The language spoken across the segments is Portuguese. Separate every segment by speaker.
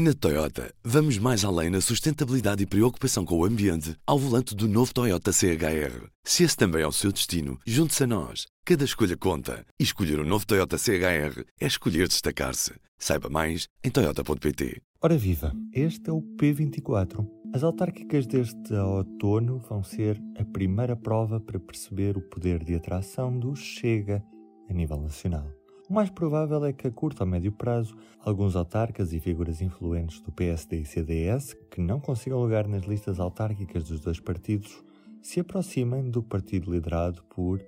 Speaker 1: Na Toyota, vamos mais além na sustentabilidade e preocupação com o ambiente ao volante do novo Toyota CHR. Se esse também é o seu destino, junte-se a nós. Cada escolha conta. E escolher o um novo Toyota CHR é escolher destacar-se. Saiba mais em Toyota.pt.
Speaker 2: Ora viva, este é o P24. As autárquicas deste outono vão ser a primeira prova para perceber o poder de atração do Chega a nível nacional. O mais provável é que a curto ou médio prazo, alguns autarcas e figuras influentes do PSD e CDS, que não consigam lugar nas listas autárquicas dos dois partidos, se aproximem do partido liderado por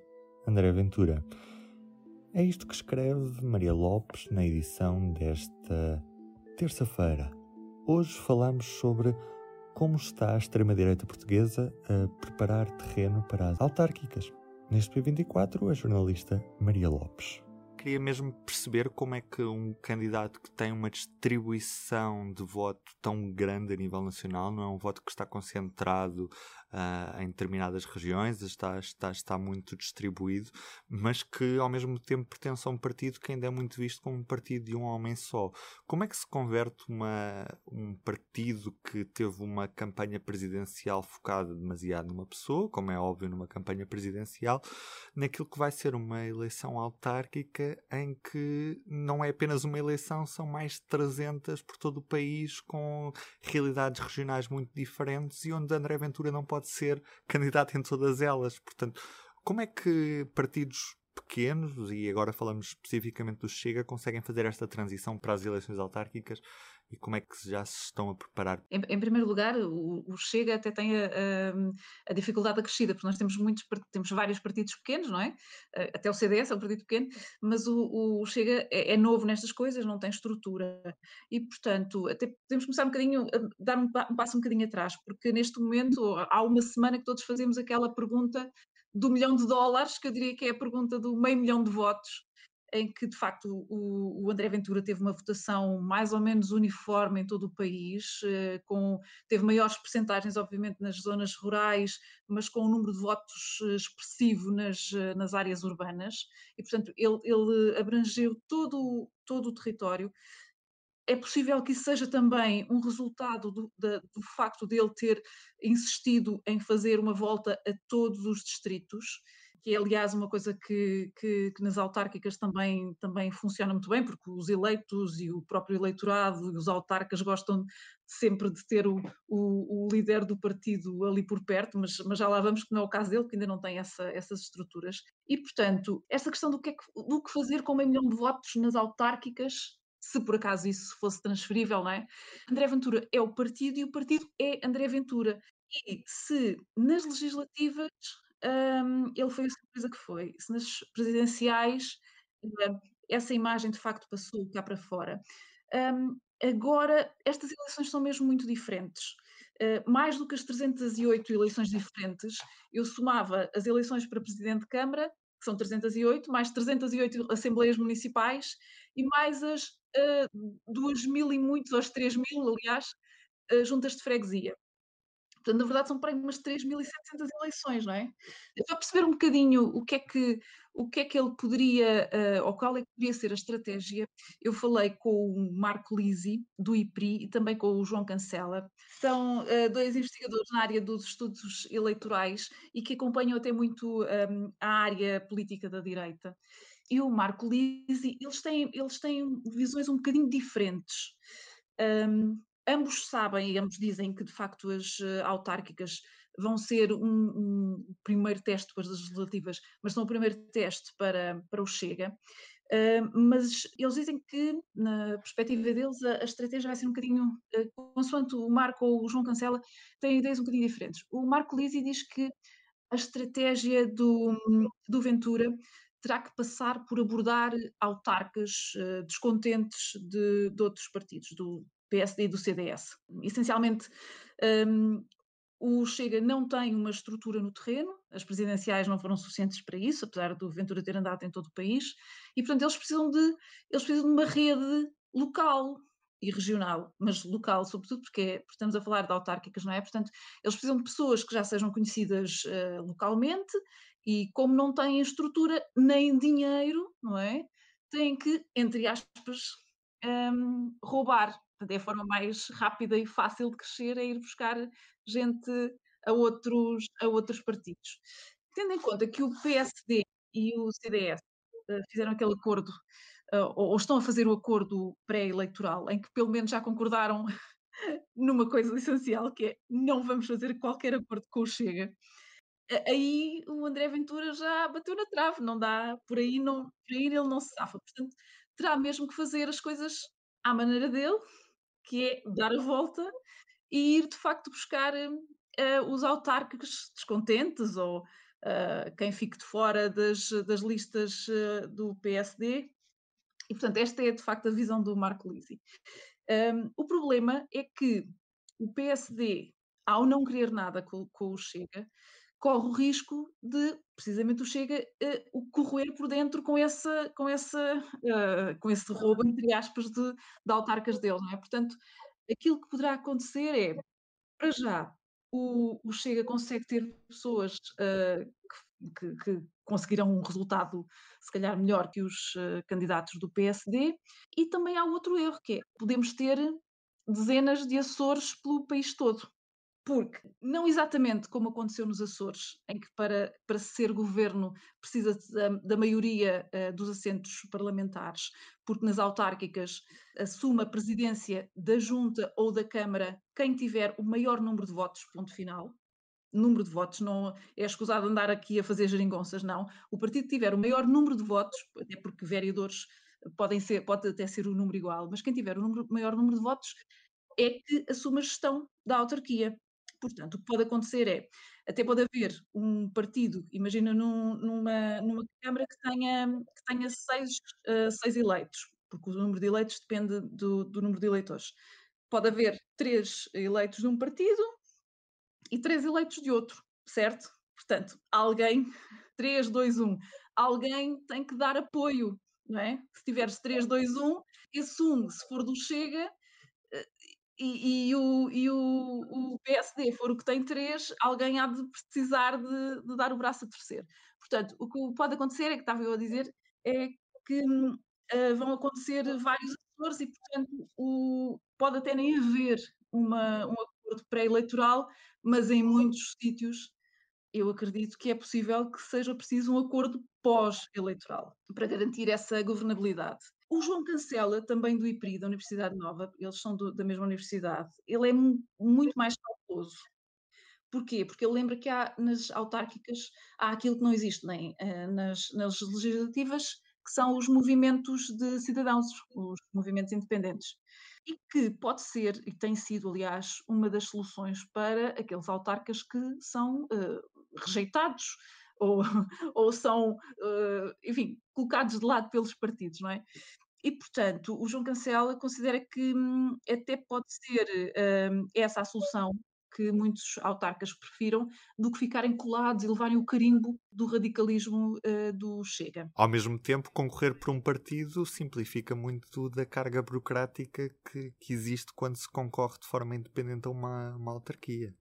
Speaker 2: André Ventura. É isto que escreve Maria Lopes na edição desta terça-feira. Hoje falamos sobre como está a extrema-direita portuguesa a preparar terreno para as autárquicas. Neste P24, a jornalista Maria Lopes
Speaker 3: queria mesmo perceber como é que um candidato que tem uma distribuição de voto tão grande a nível nacional, não é um voto que está concentrado uh, em determinadas regiões, está, está, está muito distribuído, mas que ao mesmo tempo pertence a um partido que ainda é muito visto como um partido de um homem só. Como é que se converte uma, um partido que teve uma campanha presidencial focada demasiado numa pessoa, como é óbvio numa campanha presidencial, naquilo que vai ser uma eleição autárquica em que não é apenas uma eleição, são mais de 300 por todo o país, com realidades regionais muito diferentes e onde André Ventura não pode pode ser candidato em todas elas. Portanto, como é que partidos pequenos, e agora falamos especificamente do Chega, conseguem fazer esta transição para as eleições autárquicas e como é que já se estão a preparar?
Speaker 4: Em, em primeiro lugar, o, o, Chega até tem a, a, a, dificuldade acrescida, porque nós temos muitos temos vários partidos pequenos, não é? Eh, até o CDS é um partido pequeno, mas o, o Chega é, é, novo nestas coisas, não tem estrutura. E, portanto, até podemos começar um bocadinho, a dar um, um passo um bocadinho atrás, porque neste momento, há uma semana que todos fazemos aquela pergunta do milhão de dólares, que eu diria que é a pergunta do meio milhão de votos, em que de facto o, o, André Ventura teve uma votação mais ou menos uniforme em todo o país, eh, com, teve maiores percentagens obviamente nas zonas rurais, mas com um número de votos eh, expressivo nas, eh, nas áreas urbanas, e portanto ele, ele abrangeu todo, todo o território. É possível que isso seja também um resultado do, da, do facto de ele ter insistido em fazer uma volta a todos os distritos, que é aliás uma coisa que, que, que, nas autárquicas também, também funciona muito bem, porque os eleitos e o próprio eleitorado e os autarcas gostam sempre de ter o, o, o, líder do partido ali por perto, mas, mas já lá vamos que não é o caso dele, que ainda não tem essa, essas estruturas. E, portanto, esta questão do que, é que, do que fazer com meio milhão de votos nas autárquicas se por acaso isso fosse transferível, não é? André Ventura é o partido e o partido é André Ventura. E se nas legislativas um, ele foi a surpresa que foi. Se nas presidenciais uh, essa imagem de facto passou cá para fora. Um, agora, estas eleições são mesmo muito diferentes. Uh, mais do que as 308 eleições diferentes, eu somava as eleições para Presidente de Câmara, que são 308, mais 308 Assembleias Municipais e mais as uh, 2 mil e muitos, as 3 mil, aliás, uh, juntas de freguesia. Portanto, na verdade, são para aí umas 3.700 eleições, não é? Para perceber um bocadinho o que é que, o que, é que ele poderia, uh, ou qual é que poderia ser a estratégia, eu falei com o Marco Lisi, do IPRI, e também com o João Cancela. São uh, dois investigadores na área dos estudos eleitorais e que acompanham até muito um, ehm, a área política da direita. E o Marco Lisi, eles têm, eles têm visões um bocadinho diferentes. Um, ehm, ambos sabem e ambos dizem que de facto as uh, autárquicas vão ser um, um, primeiro teste depois das legislativas, mas são o primeiro teste para, para o Chega. Uh, mas eles dizem que, na perspectiva deles, a, a estratégia vai ser um bocadinho, uh, consoante o Marco ou o João Cancela, têm ideias um bocadinho diferentes. O Marco Lisi diz que a estratégia do, do Ventura terá que passar por abordar autarcas uh, descontentes de, de, outros partidos, do PSD e do CDS. Essencialmente, um, o Chega não tem uma estrutura no terreno, as presidenciais não foram suficientes para isso, apesar do Ventura ter andado em todo o país, e portanto eles precisam de, eles precisam de uma rede local e regional, mas local sobretudo, porque, é, estamos a falar de autárquicas, não é? Portanto, eles precisam de pessoas que já sejam conhecidas uh, localmente e como não têm estrutura nem dinheiro, não é? Têm que, entre aspas, um, roubar Portanto, é a forma mais rápida e fácil de crescer é ir buscar gente a outros, a outros partidos. Tendo em conta que o PSD e o CDS uh, fizeram aquele acordo, ou, ou, estão a fazer o acordo pré-eleitoral, em que pelo menos já concordaram numa coisa essencial, que é não vamos fazer qualquer acordo com o Chega. Aí o André Ventura já bateu na trave, não dá, por aí, não, por aí ele não se safa. Portanto, terá mesmo que fazer as coisas à maneira dele, que é dar a volta e ir de facto buscar uh, os autárquicos descontentes ou uh, quem fique de fora das, das listas uh, do PSD. E, portanto, esta é de facto a visão do Marco Lisi. Um, o problema é que o PSD, ao não querer nada com, com o Chega, corre o risco de, precisamente, o Chega uh, corroer por dentro com, essa, com, essa, uh, com esse roubo, entre aspas, de, de autarcas deles. Não é? Portanto, aquilo que poderá acontecer é, para já, o, o Chega consegue ter pessoas uh, que, que, conseguirão um resultado, se calhar, melhor que os candidatos do PSD. E também há outro erro, que é podemos ter dezenas de Açores pelo país todo. Porque, não exatamente como aconteceu nos Açores, em que para, para ser governo precisa da, da maioria uh, dos assentos parlamentares, porque nas autárquicas assume a presidência da Junta ou da Câmara quem tiver o maior número de votos, ponto final número de votos, não é escusado andar aqui a fazer geringonças, não. O partido que tiver o maior número de votos, até porque vereadores podem ser, pode até ser o número igual, mas quem tiver o número, maior número de votos é que assume a gestão da autarquia. Portanto, o que pode acontecer é, até pode haver um partido, imagina num, numa, numa Câmara que tenha, que tenha seis, uh, seis eleitos, porque o número de eleitos depende do, do número de eleitores. Pode haver três eleitos de um partido e três eleitos de outro, certo? Portanto, alguém, 3, 2, 1, alguém tem que dar apoio, não é? Se tiveres 3, 2, 1, esse 1, se for do Chega, e, e, o, e o, o, PSD for o que tem 3, alguém há de precisar de, de, dar o braço a terceiro. Portanto, o que pode acontecer, é que estava eu a dizer, é que uh, vão acontecer vários atores e, portanto, o, pode até nem haver uma, um acordo pré-eleitoral, mas em muitos sítios eu acredito que é possível que seja preciso um acordo pós-eleitoral para garantir essa governabilidade. O João Cancela, também do IPRI, da Universidade Nova, eles são do, da mesma universidade, ele é muito mais cauteloso. Porquê? Porque ele lembra que há nas autárquicas há aquilo que não existe nem uh, nas, nas legislativas, que são os movimentos de cidadãos, os movimentos independentes e que pode ser, e tem sido, aliás, uma das soluções para aqueles autarcas que são uh, rejeitados ou, ou são, uh, enfim, colocados de lado pelos partidos, não é? E, portanto, o João Cancela considera que hum, até pode ser hum, essa a solução que muitos autarcas prefiram do que ficarem colados e levarem o carimbo do radicalismo uh, do Chega.
Speaker 3: Ao mesmo tempo, concorrer por um partido simplifica muito da carga burocrática que, que existe quando se concorre de forma independente a uma, uma autarquia.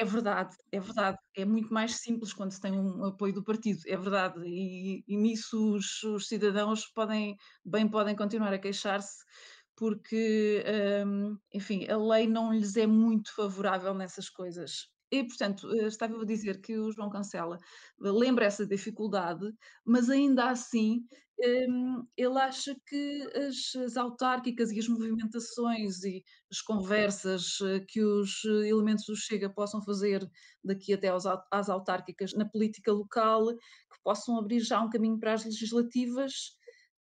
Speaker 4: É verdade, é verdade. É muito mais simples quando se tem um apoio do partido, é verdade. E, e nisso os, os, cidadãos podem, bem podem continuar a queixar-se porque, um, enfim, a lei não lhes é muito favorável nessas coisas. E, portanto, eh, estava a dizer que o João Cancela lembra essa dificuldade, mas ainda assim um, ele acha que as, as, autárquicas e as movimentações e as conversas eh, que os elementos do Chega possam fazer daqui até às autárquicas na política local, que possam abrir já um caminho para as legislativas,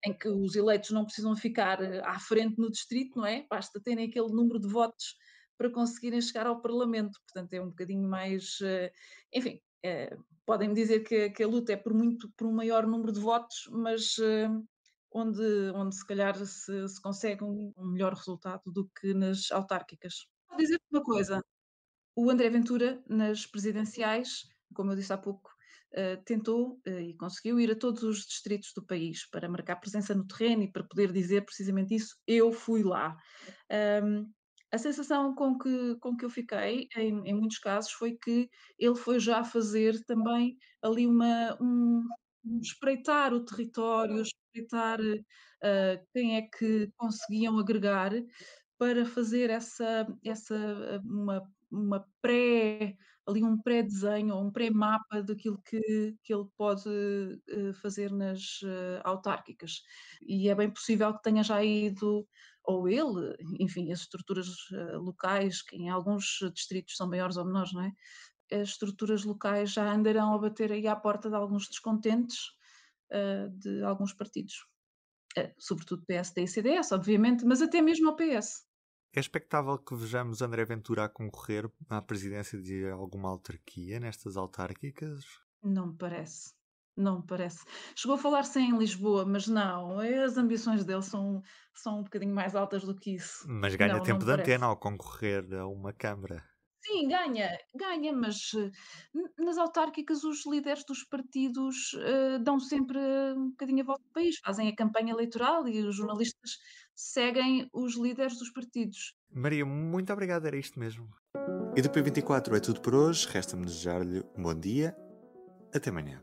Speaker 4: em que os eleitos não precisam ficar eh, à frente no distrito, não é? Basta terem aquele número de votos para conseguirem chegar ao Parlamento. Portanto, é um bocadinho mais. Eh, enfim, é, podem dizer que, que, a luta é por, muito, por um maior número de votos, mas onde, onde se calhar se, se consegue um, um, melhor resultado do que nas autárquicas. Vou dizer uma coisa: o André Ventura, nas presidenciais, como eu disse há pouco, Uh, tentou uh, e conseguiu ir a todos os distritos do país para marcar presença no terreno e para poder dizer precisamente isso. Eu fui lá. Um, a sensação com que, com que eu fiquei, em, em, muitos casos, foi que ele foi já fazer também ali uma, um, espreitar o território, espreitar uh, quem é que conseguiam agregar, para fazer essa, essa uma, uma pré ali um pré-desenho ou um pré-mapa daquilo que, que ele pode uh, fazer nas autárquicas. E é bem possível que tenha já ido, ou ele, enfim, as estruturas uh, locais, que em alguns distritos são maiores ou menores, não é? As estruturas locais já andarão a bater aí à porta de alguns descontentes de alguns partidos. sobretudo PSD e CDS, obviamente, mas até mesmo ao PS.
Speaker 3: É expectável que vejamos André Ventura a concorrer à presidência de alguma autarquia nestas autárquicas?
Speaker 4: Não me parece. Não me parece. Chegou a falar-se em Lisboa, mas não, as ambições dele são, são um bocadinho mais altas do que isso.
Speaker 3: Mas ganha não, tempo não de parece. antena ao concorrer a uma Câmara.
Speaker 4: Sim, ganha, ganha, mas uh, nas autárquicas os líderes dos partidos uh, dão sempre um bocadinho a volta do país, fazem a campanha eleitoral e os jornalistas seguem os líderes dos partidos.
Speaker 3: Maria, muito obrigado, era isto mesmo.
Speaker 1: E do P24 é tudo por hoje, resta-me desejar-lhe um bom dia, até amanhã.